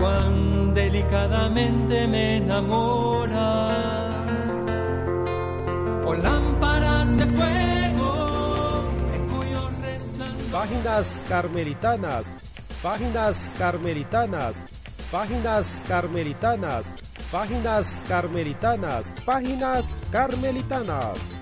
Cuán delicadamente me enamora. O lámparas de fuego en cuyo. Páginas carmelitanas, páginas carmelitanas, páginas carmelitanas, páginas carmelitanas, páginas carmelitanas.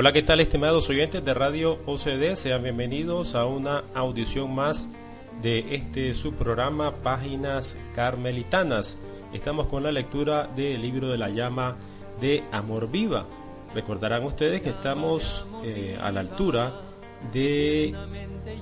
Hola, ¿qué tal estimados oyentes de Radio OCD? Sean bienvenidos a una audición más de este subprograma Páginas Carmelitanas. Estamos con la lectura del libro de la llama de Amor Viva. Recordarán ustedes que estamos eh, a la altura de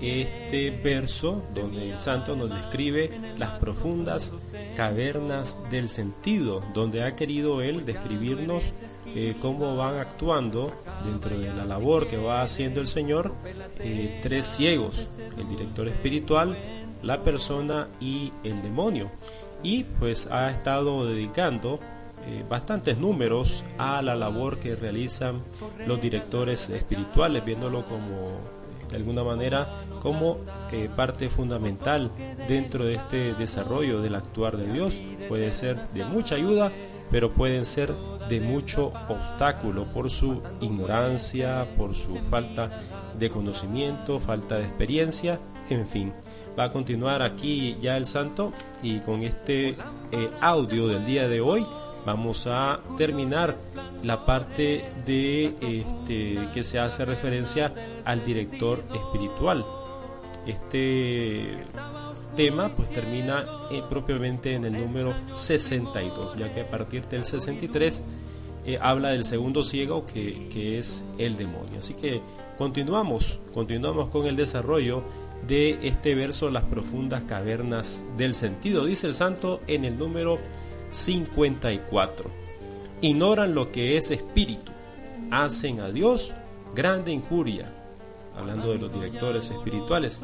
este verso donde el santo nos describe las profundas cavernas del sentido, donde ha querido él describirnos eh, cómo van actuando dentro de la labor que va haciendo el Señor eh, tres ciegos, el director espiritual, la persona y el demonio. Y pues ha estado dedicando eh, bastantes números a la labor que realizan los directores espirituales, viéndolo como de alguna manera como parte fundamental dentro de este desarrollo del actuar de Dios. Puede ser de mucha ayuda pero pueden ser de mucho obstáculo por su ignorancia, por su falta de conocimiento, falta de experiencia, en fin. Va a continuar aquí ya el santo y con este eh, audio del día de hoy vamos a terminar la parte de este, que se hace referencia al director espiritual. Este tema pues termina eh, propiamente en el número 62, ya que a partir del 63 eh, habla del segundo ciego que, que, es el demonio. Así que continuamos, continuamos con el desarrollo de este verso, las profundas cavernas del sentido, dice el santo en el número 54. Ignoran lo que es espíritu, hacen a Dios grande injuria, hablando de los directores espirituales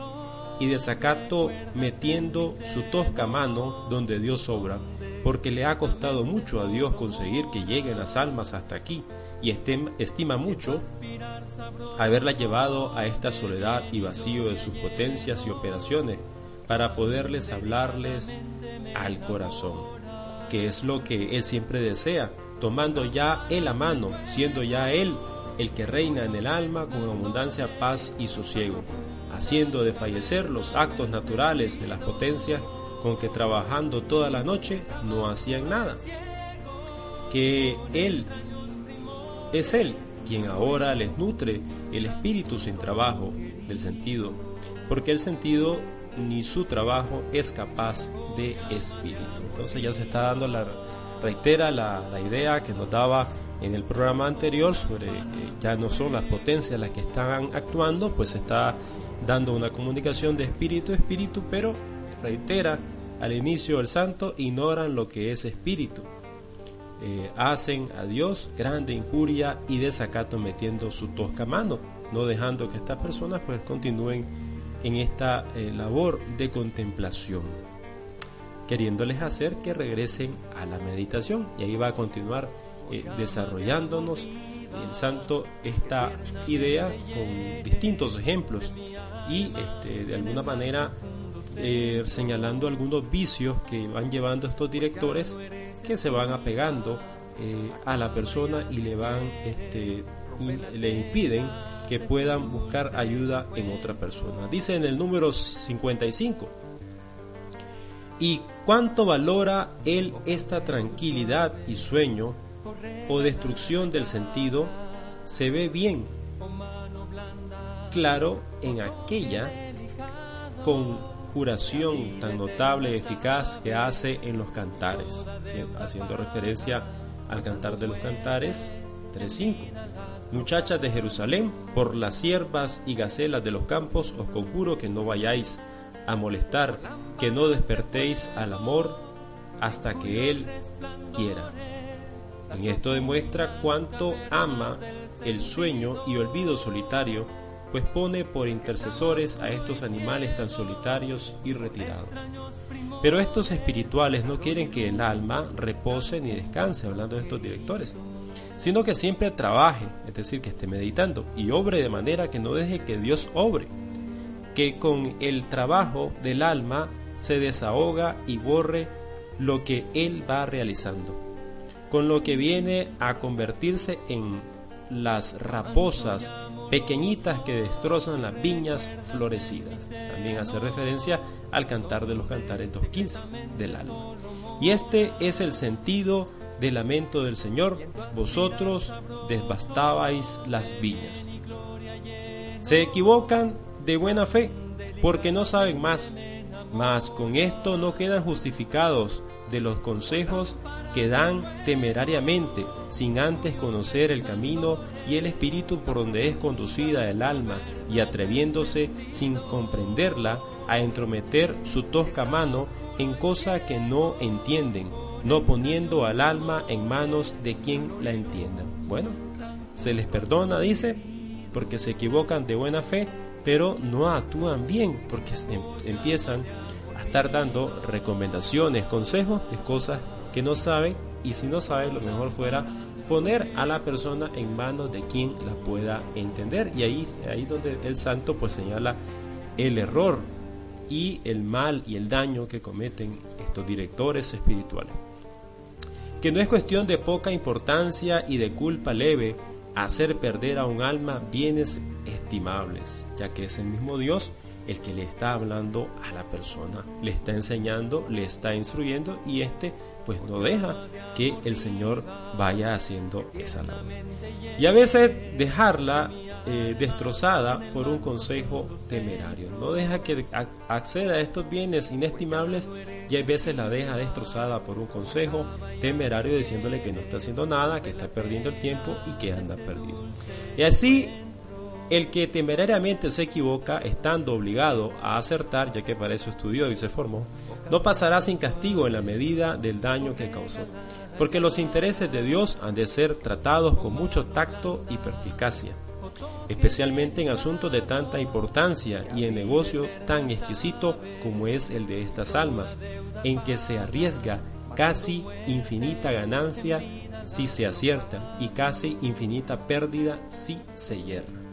y desacato metiendo su tosca mano donde Dios obra, porque le ha costado mucho a Dios conseguir que lleguen las almas hasta aquí y estima mucho haberla llevado a esta soledad y vacío de sus potencias y operaciones para poderles hablarles al corazón, que es lo que Él siempre desea, tomando ya Él a mano, siendo ya Él el que reina en el alma con abundancia, paz y sosiego haciendo de fallecer los actos naturales de las potencias con que trabajando toda la noche no hacían nada. Que Él es Él quien ahora les nutre el espíritu sin trabajo del sentido, porque el sentido ni su trabajo es capaz de espíritu. Entonces ya se está dando la, reitera la, la idea que nos daba en el programa anterior sobre eh, ya no son las potencias las que están actuando, pues está dando una comunicación de espíritu a espíritu, pero reitera al inicio el santo, ignoran lo que es espíritu. Eh, hacen a Dios grande injuria y desacato metiendo su tosca mano, no dejando que estas personas pues continúen en esta eh, labor de contemplación, queriéndoles hacer que regresen a la meditación. Y ahí va a continuar eh, desarrollándonos el santo esta idea con distintos ejemplos y este, de alguna manera eh, señalando algunos vicios que van llevando estos directores que se van apegando eh, a la persona y le van este, le impiden que puedan buscar ayuda en otra persona. Dice en el número 55. ¿Y cuánto valora él esta tranquilidad y sueño o destrucción del sentido? Se ve bien claro en aquella conjuración tan notable y eficaz que hace en los cantares, haciendo referencia al cantar de los cantares 3.5. Muchachas de Jerusalén, por las siervas y gacelas de los campos os conjuro que no vayáis a molestar, que no despertéis al amor hasta que Él quiera. En esto demuestra cuánto ama el sueño y olvido solitario, pues pone por intercesores a estos animales tan solitarios y retirados. Pero estos espirituales no quieren que el alma repose ni descanse, hablando de estos directores, sino que siempre trabaje, es decir, que esté meditando y obre de manera que no deje que Dios obre, que con el trabajo del alma se desahoga y borre lo que Él va realizando, con lo que viene a convertirse en las raposas pequeñitas que destrozan las viñas florecidas. También hace referencia al cantar de los cantares 2.15 del alma. Y este es el sentido del lamento del Señor, vosotros desbastabais las viñas. Se equivocan de buena fe, porque no saben más, mas con esto no quedan justificados de los consejos que dan temerariamente, sin antes conocer el camino y el espíritu por donde es conducida el alma, y atreviéndose, sin comprenderla, a entrometer su tosca mano en cosa que no entienden, no poniendo al alma en manos de quien la entienda. Bueno, se les perdona, dice, porque se equivocan de buena fe, pero no actúan bien, porque em, empiezan a estar dando recomendaciones, consejos de cosas que no sabe y si no sabe lo mejor fuera poner a la persona en manos de quien la pueda entender. Y ahí ahí donde el santo pues señala el error y el mal y el daño que cometen estos directores espirituales. Que no es cuestión de poca importancia y de culpa leve hacer perder a un alma bienes estimables ya que es el mismo Dios el que le está hablando a la persona, le está enseñando, le está instruyendo y este pues no deja que el Señor vaya haciendo esa labor. Y a veces dejarla eh, destrozada por un consejo temerario. No deja que acceda a estos bienes inestimables y a veces la deja destrozada por un consejo temerario diciéndole que no está haciendo nada, que está perdiendo el tiempo y que anda perdido. Y así el que temerariamente se equivoca, estando obligado a acertar, ya que para eso estudió y se formó, no pasará sin castigo en la medida del daño que causó, porque los intereses de Dios han de ser tratados con mucho tacto y perspicacia, especialmente en asuntos de tanta importancia y en negocio tan exquisito como es el de estas almas, en que se arriesga casi infinita ganancia si se acierta y casi infinita pérdida si se hierra.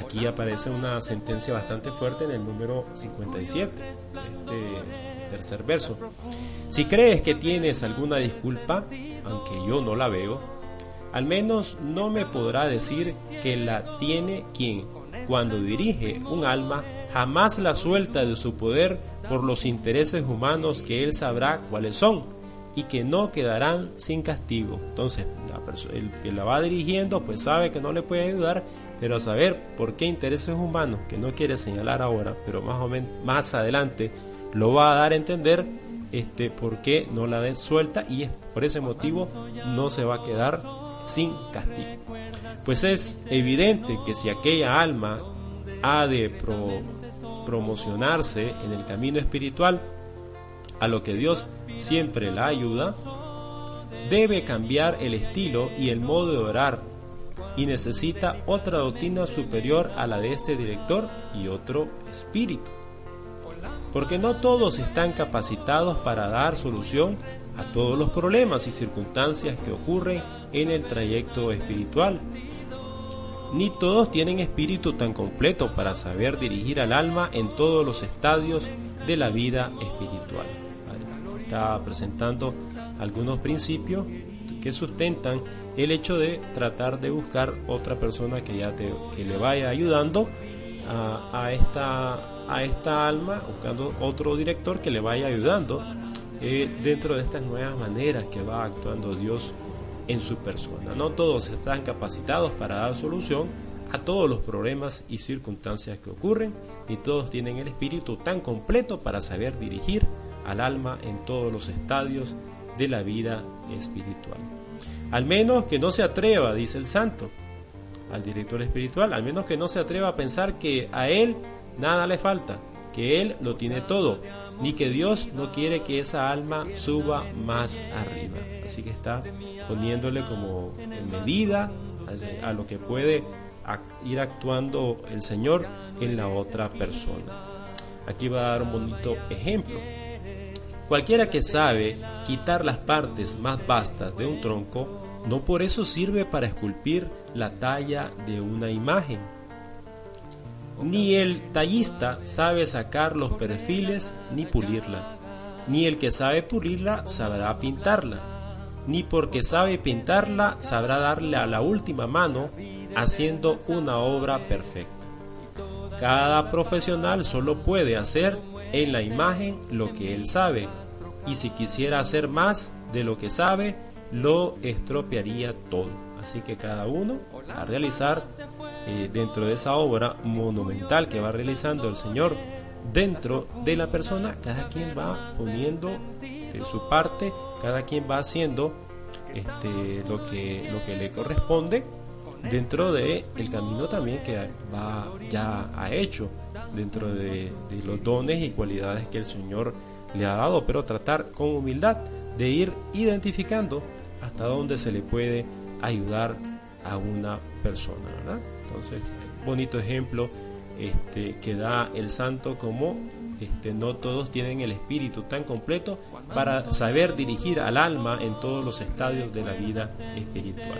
Aquí aparece una sentencia bastante fuerte en el número 57, este tercer verso. Si crees que tienes alguna disculpa, aunque yo no la veo, al menos no me podrá decir que la tiene quien, cuando dirige un alma, jamás la suelta de su poder por los intereses humanos que él sabrá cuáles son y que no quedarán sin castigo. Entonces, el que la va dirigiendo pues sabe que no le puede ayudar pero a saber por qué intereses humanos, que no quiere señalar ahora, pero más o menos más adelante lo va a dar a entender este, por qué no la den suelta y es por ese motivo no se va a quedar sin castigo. Pues es evidente que si aquella alma ha de promocionarse en el camino espiritual, a lo que Dios siempre la ayuda, debe cambiar el estilo y el modo de orar y necesita otra doctrina superior a la de este director y otro espíritu. Porque no todos están capacitados para dar solución a todos los problemas y circunstancias que ocurren en el trayecto espiritual. Ni todos tienen espíritu tan completo para saber dirigir al alma en todos los estadios de la vida espiritual. Está presentando algunos principios que sustentan el hecho de tratar de buscar otra persona que ya te, que le vaya ayudando a, esta, a esta alma, buscando otro director que le vaya ayudando eh, dentro de estas nuevas maneras que va actuando Dios en su persona. No todos están capacitados para dar solución a todos los problemas y circunstancias que ocurren, ni todos tienen el espíritu tan completo para saber dirigir al alma en todos los estadios de la vida espiritual. Al menos que no se atreva, dice el santo, al director espiritual, al menos que no se atreva a pensar que a él nada le falta, que él lo tiene todo, ni que Dios no quiere que esa alma suba más arriba. Así que está poniéndole como en medida a lo que puede ir actuando el Señor en la otra persona. Aquí va a dar un bonito ejemplo. Cualquiera que sabe quitar las partes más vastas de un tronco, no por eso sirve para esculpir la talla de una imagen. Ni el tallista sabe sacar los perfiles ni pulirla. Ni el que sabe pulirla sabrá pintarla. Ni porque sabe pintarla sabrá darle a la última mano haciendo una obra perfecta. Cada profesional solo puede hacer en la imagen lo que él sabe y si quisiera hacer más de lo que sabe, lo estropearía todo. Así que cada uno a realizar eh, dentro de esa obra monumental que va realizando el Señor dentro de la persona, cada quien va poniendo eh, su parte, cada quien va haciendo este, lo, que, lo que le corresponde dentro de el camino también que va ya ha hecho dentro de, los dones y cualidades que el Señor le ha dado, pero tratar con humildad de ir identificando hasta dónde se le puede ayudar a una persona, Entonces, bonito ejemplo este, que da el santo como este, no todos tienen el espíritu tan completo para saber dirigir al alma en todos los estadios de la vida espiritual.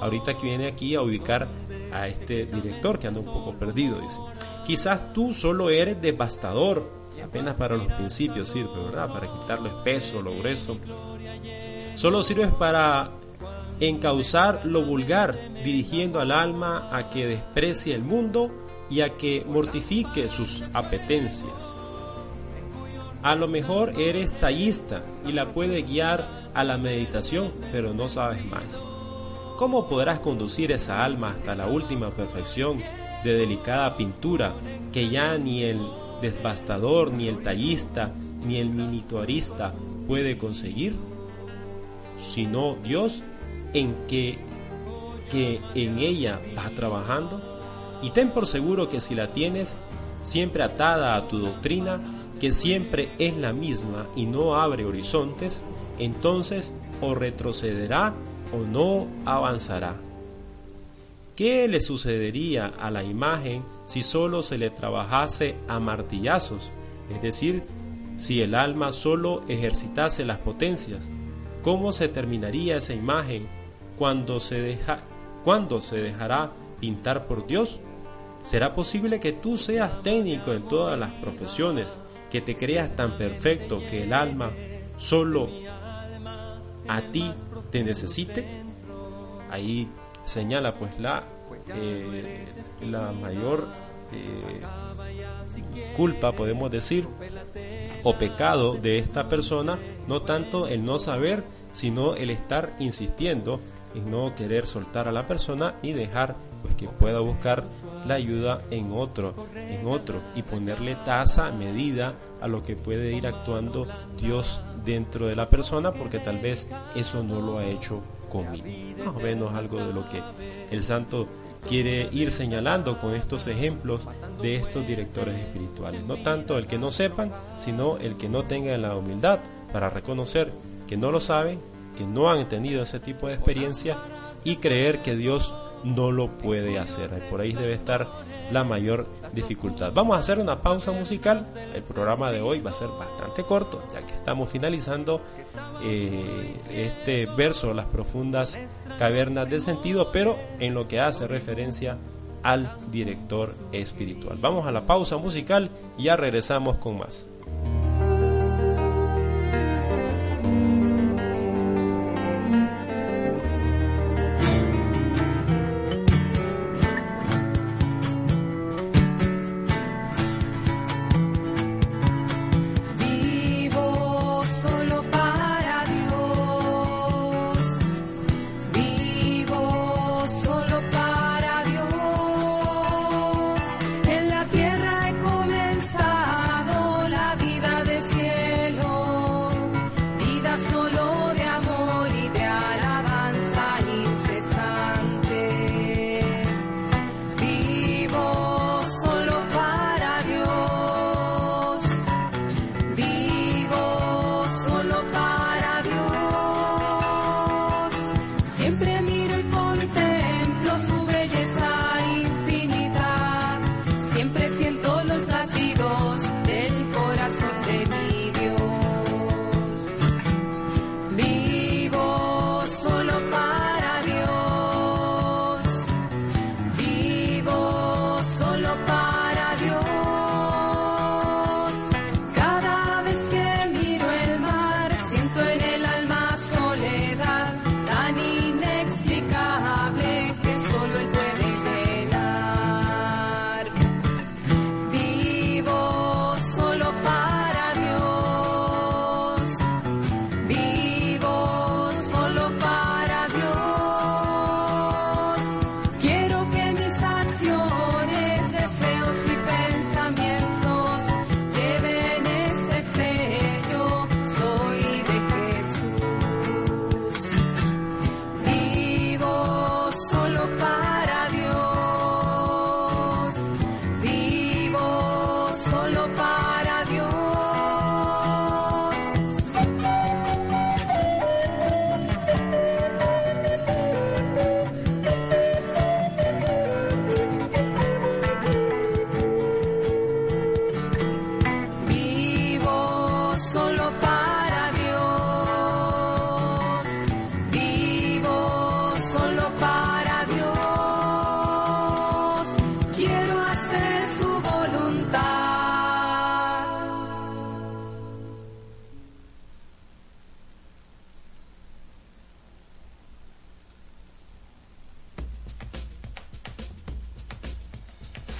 Ahorita que viene aquí a ubicar a este director que anda un poco perdido, dice. Quizás tú solo eres devastador, apenas para los principios sirve, ¿verdad? Para quitar lo espeso, lo grueso. Solo sirves para encauzar lo vulgar, dirigiendo al alma a que desprecie el mundo y a que mortifique sus apetencias. A lo mejor eres tallista y la puede guiar a la meditación, pero no sabes más. ¿Cómo podrás conducir esa alma hasta la última perfección de delicada pintura que ya ni el desbastador, ni el tallista, ni el minituarista puede conseguir? Sino Dios en que, que en ella va trabajando. Y ten por seguro que si la tienes siempre atada a tu doctrina, que siempre es la misma y no abre horizontes, entonces o retrocederá o no avanzará. ¿Qué le sucedería a la imagen si solo se le trabajase a martillazos? Es decir, si el alma solo ejercitase las potencias. ¿Cómo se terminaría esa imagen cuando se, deja, cuando se dejará pintar por Dios? ¿Será posible que tú seas técnico en todas las profesiones que te creas tan perfecto que el alma solo a ti te necesite, ahí señala pues la, eh, la mayor eh, culpa, podemos decir, o pecado de esta persona, no tanto el no saber, sino el estar insistiendo en no querer soltar a la persona y dejar pues que pueda buscar la ayuda en otro, en otro y ponerle tasa, medida a lo que puede ir actuando Dios dentro de la persona porque tal vez eso no lo ha hecho Más o menos algo de lo que el santo quiere ir señalando con estos ejemplos de estos directores espirituales. No tanto el que no sepan, sino el que no tenga la humildad para reconocer que no lo saben, que no han tenido ese tipo de experiencia y creer que Dios no lo puede hacer. Por ahí debe estar la mayor dificultad. Vamos a hacer una pausa musical. El programa de hoy va a ser bastante corto, ya que estamos finalizando eh, este verso, las profundas cavernas de sentido, pero en lo que hace referencia al director espiritual. Vamos a la pausa musical y ya regresamos con más.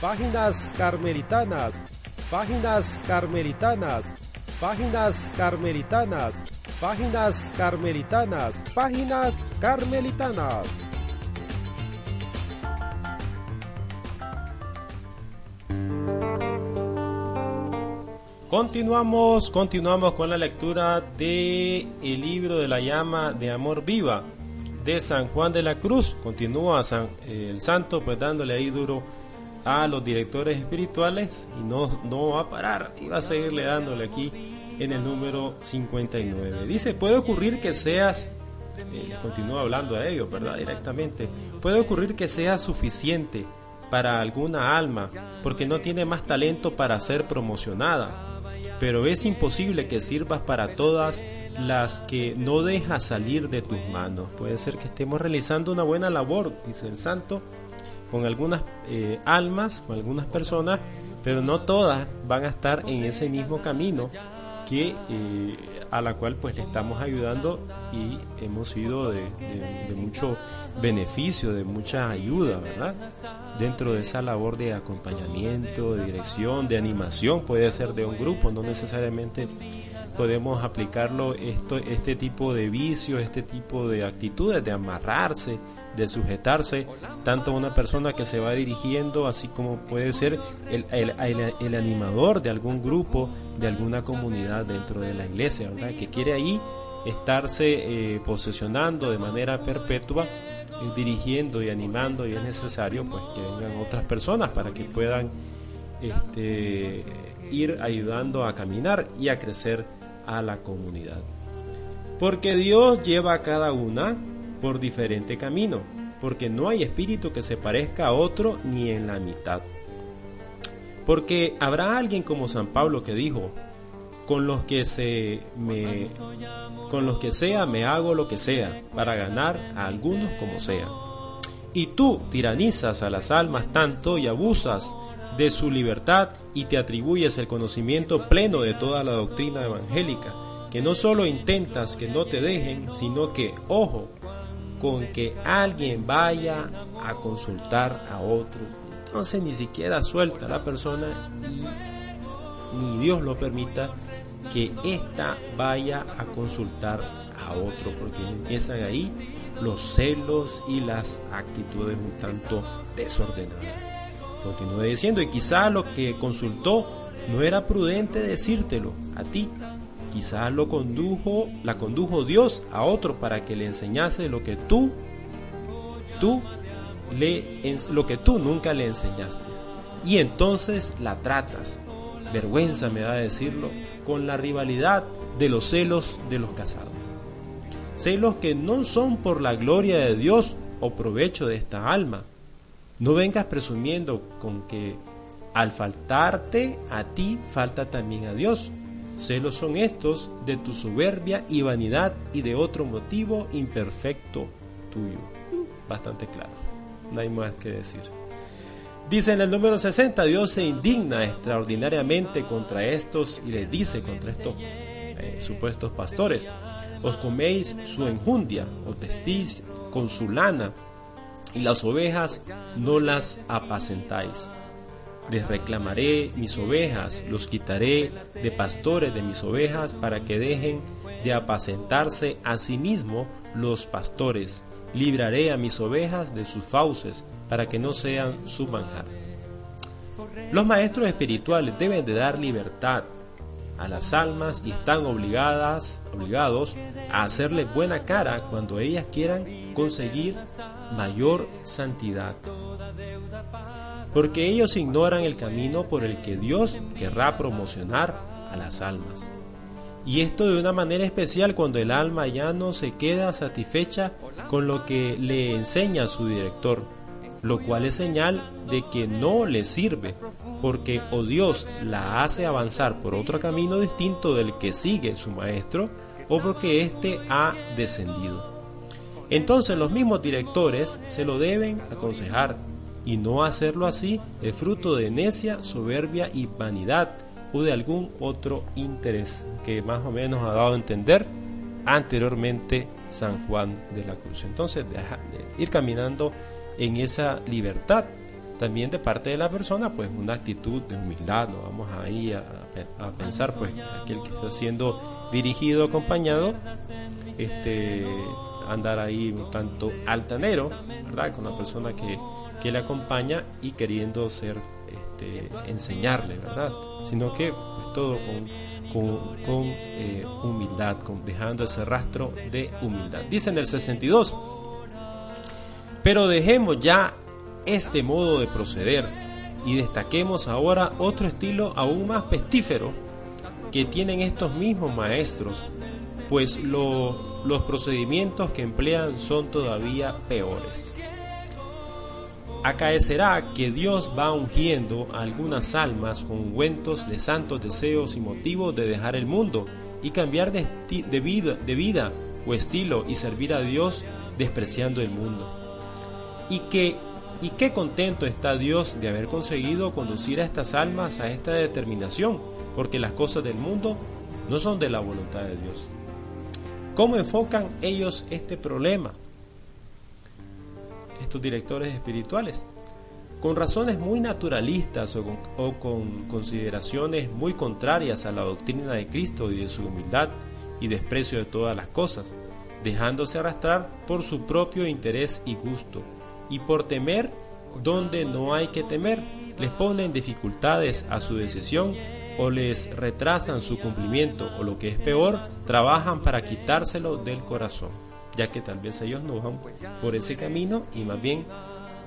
Páginas carmelitanas, páginas carmelitanas, páginas carmelitanas, páginas carmelitanas, páginas carmelitanas. Continuamos, continuamos con la lectura de el libro de la llama de amor viva de San Juan de la Cruz. Continúa el santo pues dándole ahí duro a los directores espirituales y no, no va a parar y va a seguirle dándole aquí en el número 59. Dice, puede ocurrir que seas, eh, continúa hablando a ellos, ¿verdad? Directamente, puede ocurrir que seas suficiente para alguna alma porque no tiene más talento para ser promocionada pero es imposible que sirvas para todas las que no dejas salir de tus manos. Puede ser que estemos realizando una buena labor, dice el santo, con algunas eh, almas, con algunas personas, pero no todas van a estar en ese mismo camino que eh, a la cual pues le estamos ayudando y hemos sido de, mucho beneficio, de mucha ayuda, ¿verdad? Dentro de esa labor de acompañamiento, de dirección, de animación, puede ser de un grupo, no necesariamente podemos aplicarlo esto, este tipo de vicios, este tipo de actitudes, de amarrarse, de sujetarse tanto a una persona que se va dirigiendo, así como puede ser el, el, animador de algún grupo, de alguna comunidad dentro de la iglesia, ¿verdad? que quiere ahí estarse eh, posesionando de manera perpetua, eh, dirigiendo y animando, y es necesario pues que vengan otras personas para que puedan este, ir ayudando a caminar y a crecer a la comunidad. Porque Dios lleva a cada una por diferente camino, porque no hay espíritu que se parezca a otro ni en la mitad. Porque habrá alguien como San Pablo que dijo, con los que se me con los que sea me hago lo que sea para ganar a algunos como sea. Y tú tiranizas a las almas tanto y abusas de su libertad y te atribuyes el conocimiento pleno de toda la doctrina evangélica, que no solo intentas que no te dejen, sino que, ojo, con que alguien vaya a consultar a otro. Entonces ni siquiera suelta a la persona y ni Dios lo permita que ésta vaya a consultar a otro, porque empiezan ahí los celos y las actitudes un tanto desordenadas. Continúa diciendo, y quizá lo que consultó no era prudente decírtelo a ti, Quizás lo condujo, la condujo Dios a otro para que le enseñase lo que tú, tú le, lo que tú nunca le enseñaste. Y entonces la tratas, vergüenza me da decirlo, con la rivalidad de los celos de los casados. Celos que no son por la gloria de Dios o provecho de esta alma. No vengas presumiendo con que al faltarte a ti falta también a Dios Celos son estos de tu soberbia y vanidad y de otro motivo imperfecto tuyo. Bastante claro, no hay más que decir. Dice en el número 60, Dios se indigna extraordinariamente contra estos y les dice contra estos eh, supuestos pastores, os coméis su enjundia, os vestís con su lana y las ovejas no las apacentáis les reclamaré mis ovejas, los quitaré de pastores de mis ovejas para que dejen de apacentarse a sí mismo los pastores. Libraré a mis ovejas de sus fauces para que no sean su manjar. Los maestros espirituales deben de dar libertad a las almas y están obligadas, obligados a hacerle buena cara cuando ellas quieran conseguir mayor santidad porque ellos ignoran el camino por el que Dios querrá promocionar a las almas. Y esto de una manera especial cuando el alma ya no se queda satisfecha con lo que le enseña su director, lo cual es señal de que no le sirve, porque o Dios la hace avanzar por otro camino distinto del que sigue su maestro, o porque éste ha descendido. Entonces los mismos directores se lo deben aconsejar y no hacerlo así es fruto de necia, soberbia y vanidad o de algún otro interés que más o menos ha dado a entender anteriormente San Juan de la Cruz. Entonces, de ir caminando en esa libertad también de parte de la persona, pues una actitud de humildad, no vamos ahí a, a pensar, pues aquel que está siendo dirigido, acompañado, este andar ahí un tanto altanero, ¿verdad? Con la persona que, que le acompaña y queriendo ser, este, enseñarle, ¿verdad? Sino que pues, todo con, con, eh, humildad, con, dejando ese rastro de humildad. Dice en el 62, pero dejemos ya este modo de proceder y destaquemos ahora otro estilo aún más pestífero que tienen estos mismos maestros, pues los procedimientos que emplean son todavía peores. Acaecerá que Dios va ungiendo algunas almas con ungüentos de santos deseos y motivos de dejar el mundo y cambiar de, de, vida, de vida o estilo y servir a Dios despreciando el mundo. Y que y qué contento está Dios de haber conseguido conducir a estas almas a esta determinación, porque las cosas del mundo no son de la voluntad de Dios. ¿Cómo enfocan ellos este problema? Estos directores espirituales. Con razones muy naturalistas o con, consideraciones muy contrarias a la doctrina de Cristo y de su humildad y desprecio de todas las cosas, dejándose arrastrar por su propio interés y gusto, y por temer donde no hay que temer, les ponen dificultades a su decisión o les retrasan su cumplimiento o lo que es peor, trabajan para quitárselo del corazón, ya que tal vez ellos no van por ese camino y más bien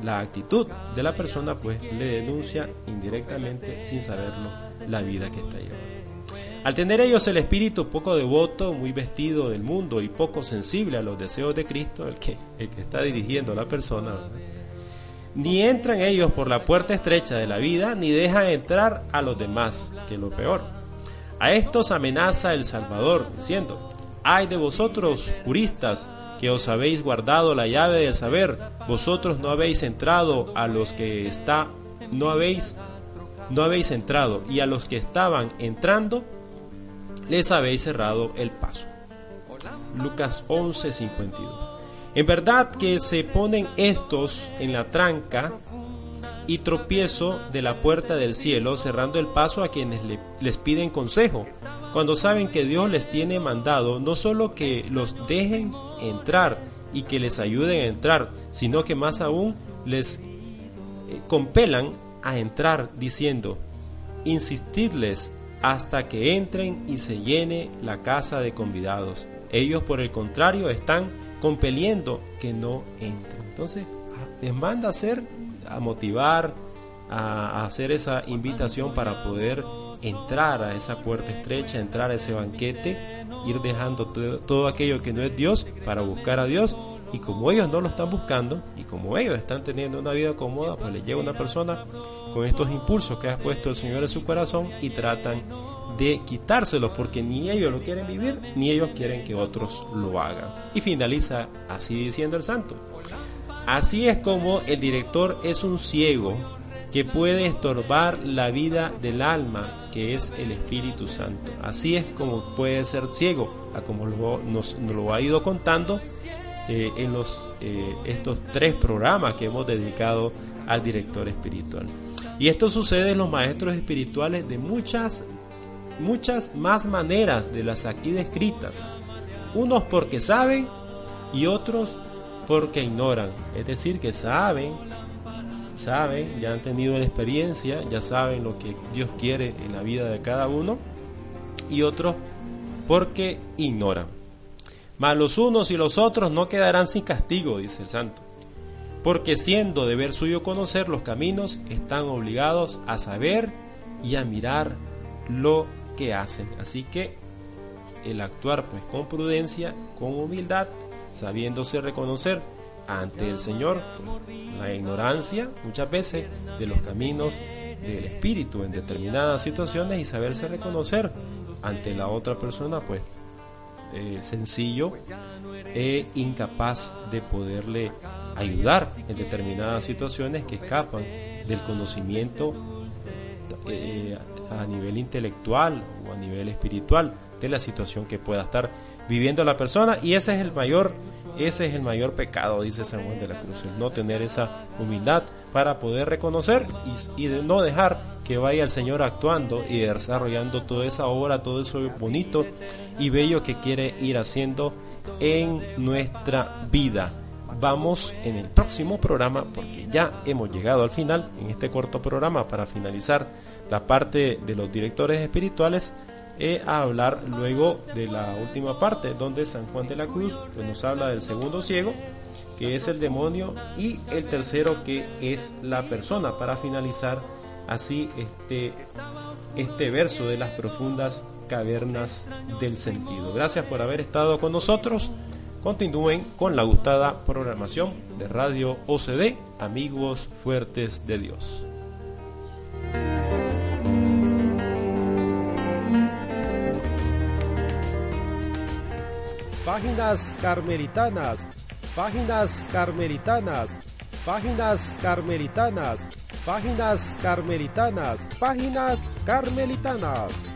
la actitud de la persona pues le denuncia indirectamente sin saberlo la vida que está llevando. Al tener ellos el espíritu poco devoto, muy vestido del mundo y poco sensible a los deseos de Cristo, el que, el que está dirigiendo a la persona, ni entran ellos por la puerta estrecha de la vida, ni dejan entrar a los demás, que es lo peor. A estos amenaza el Salvador, diciendo, ay de vosotros, juristas, que os habéis guardado la llave del saber, vosotros no habéis entrado a los que está, no habéis, no habéis entrado, y a los que estaban entrando, les habéis cerrado el paso. Lucas 11:52. En verdad que se ponen estos en la tranca y tropiezo de la puerta del cielo, cerrando el paso a quienes les piden consejo, cuando saben que Dios les tiene mandado no solo que los dejen entrar y que les ayuden a entrar, sino que más aún les eh, compelan a entrar diciendo, insistidles hasta que entren y se llene la casa de convidados. Ellos por el contrario están compeliendo que no entren. Entonces les manda a hacer, a motivar, a, hacer esa invitación para poder entrar a esa puerta estrecha, entrar a ese banquete, ir dejando todo, todo, aquello que no es Dios para buscar a Dios. Y como ellos no lo están buscando y como ellos están teniendo una vida cómoda, pues les llega una persona con estos impulsos que ha puesto el Señor en su corazón y tratan de quitárselos porque ni ellos lo quieren vivir ni ellos quieren que otros lo hagan. Y finaliza así diciendo el santo. Así es como el director es un ciego que puede estorbar la vida del alma que es el Espíritu Santo. Así es como puede ser ciego, a como nos, lo ha ido contando eh, en los, eh, estos tres programas que hemos dedicado al director espiritual. Y esto sucede en los maestros espirituales de muchas, muchas más maneras de las aquí descritas. Unos porque saben y otros porque ignoran. Es decir, que saben, saben, ya han tenido la experiencia, ya saben lo que Dios quiere en la vida de cada uno. Y otros porque ignoran. Mas los unos y los otros no quedarán sin castigo, dice el santo porque siendo deber suyo conocer los caminos, están obligados a saber y a mirar lo que hacen. Así que el actuar pues con prudencia, con humildad, sabiéndose reconocer ante el Señor la ignorancia muchas veces de los caminos del Espíritu en determinadas situaciones y saberse reconocer ante la otra persona pues eh, sencillo e incapaz de poderle ayudar en determinadas situaciones que escapan del conocimiento eh, a nivel intelectual o a nivel espiritual de la situación que pueda estar viviendo la persona y ese es el mayor Ese es el mayor pecado, dice San Juan de la Cruz, el no tener esa humildad para poder reconocer y, de no dejar que vaya el Señor actuando y desarrollando toda esa obra, todo eso bonito y bello que quiere ir haciendo en nuestra vida. Vamos en el próximo programa, porque ya hemos llegado al final, en este corto programa, para finalizar la parte de los directores espirituales, eh, a hablar luego de la última parte, donde San Juan de la Cruz pues, nos habla del segundo ciego, que es el demonio, y el tercero que es la persona, para finalizar así este, este verso de las profundas cavernas del sentido. Gracias por haber estado con nosotros. Continúen con la gustada programación de Radio OCD, amigos fuertes de Dios. Páginas carmelitanas, páginas carmelitanas, páginas carmelitanas, páginas carmelitanas, páginas carmelitanas.